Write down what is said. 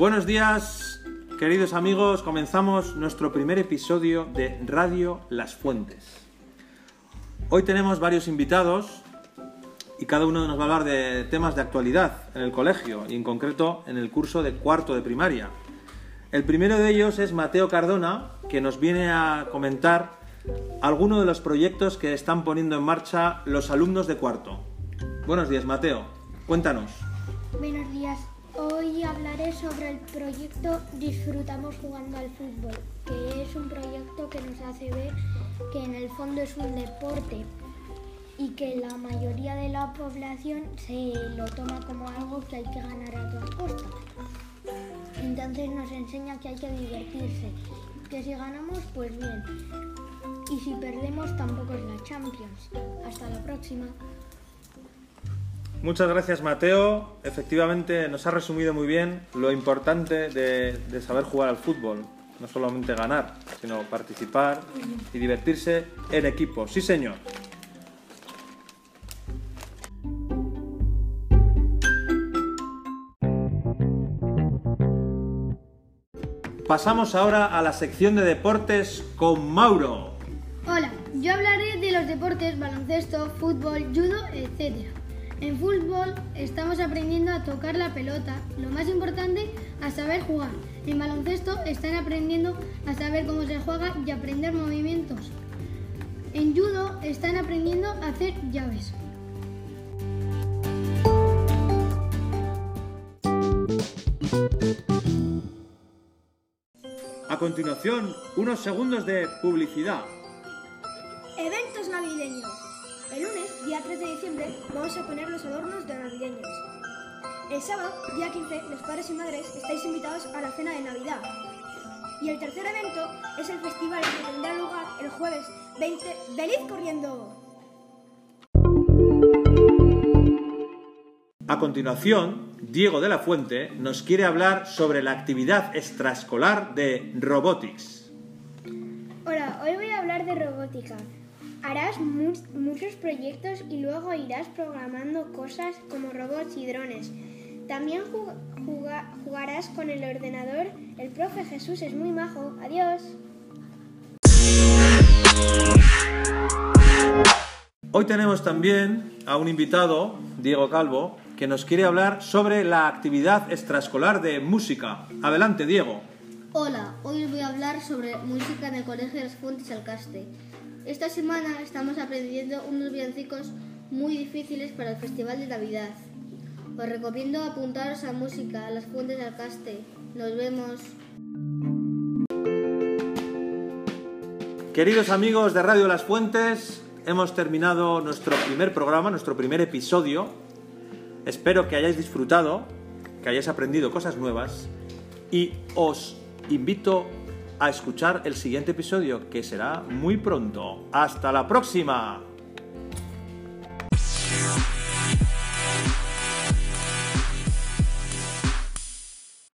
Buenos días, queridos amigos. Comenzamos nuestro primer episodio de Radio Las Fuentes. Hoy tenemos varios invitados y cada uno nos va a hablar de temas de actualidad en el colegio y en concreto en el curso de cuarto de primaria. El primero de ellos es Mateo Cardona, que nos viene a comentar algunos de los proyectos que están poniendo en marcha los alumnos de cuarto. Buenos días, Mateo. Cuéntanos. Buenos días. Hoy hablaré sobre el proyecto Disfrutamos jugando al fútbol, que es un proyecto que nos hace ver que en el fondo es un deporte y que la mayoría de la población se lo toma como algo que hay que ganar a toda costa. Entonces nos enseña que hay que divertirse, que si ganamos pues bien y si perdemos tampoco es la Champions. Hasta la próxima. Muchas gracias Mateo. Efectivamente nos ha resumido muy bien lo importante de, saber jugar al fútbol. No solamente ganar, sino participar y divertirse en equipo. Sí, señor. Pasamos ahora a la sección de deportes con Mauro. Hola, yo hablaré de los deportes baloncesto, fútbol, judo, etc. En fútbol estamos aprendiendo a tocar la pelota, lo más importante, a saber jugar. En baloncesto están aprendiendo a saber cómo se juega y aprender movimientos. En judo están aprendiendo a hacer llaves. A continuación, unos segundos de publicidad. Eventos navideños. El lunes, día 3 de diciembre, vamos a poner los adornos de navideños. El sábado, día 15, los padres y madres estáis invitados a la cena de Navidad. Y el tercer evento es el festival que tendrá lugar el jueves 20. ¡Feliz corriendo! A continuación, Diego de la Fuente nos quiere hablar sobre la actividad extraescolar de Robotics. Hola, hoy voy a hablar de robótica. Harás mu muchos proyectos y luego irás programando cosas como robots y drones. También jug juga jugarás con el ordenador. El profe Jesús es muy majo. Adiós. Hoy tenemos también a un invitado, Diego Calvo, que nos quiere hablar sobre la actividad extraescolar de música. Adelante, Diego. Hola, hoy os voy a hablar sobre música en el Colegio de las Fuentes Alcaste. Esta semana estamos aprendiendo unos villancicos muy difíciles para el Festival de Navidad. Os recomiendo apuntaros a música a las Fuentes de Alcaste. Nos vemos. Queridos amigos de Radio Las Fuentes, hemos terminado nuestro primer programa, nuestro primer episodio. Espero que hayáis disfrutado, que hayáis aprendido cosas nuevas y os invito a escuchar el siguiente episodio que será muy pronto. ¡Hasta la próxima!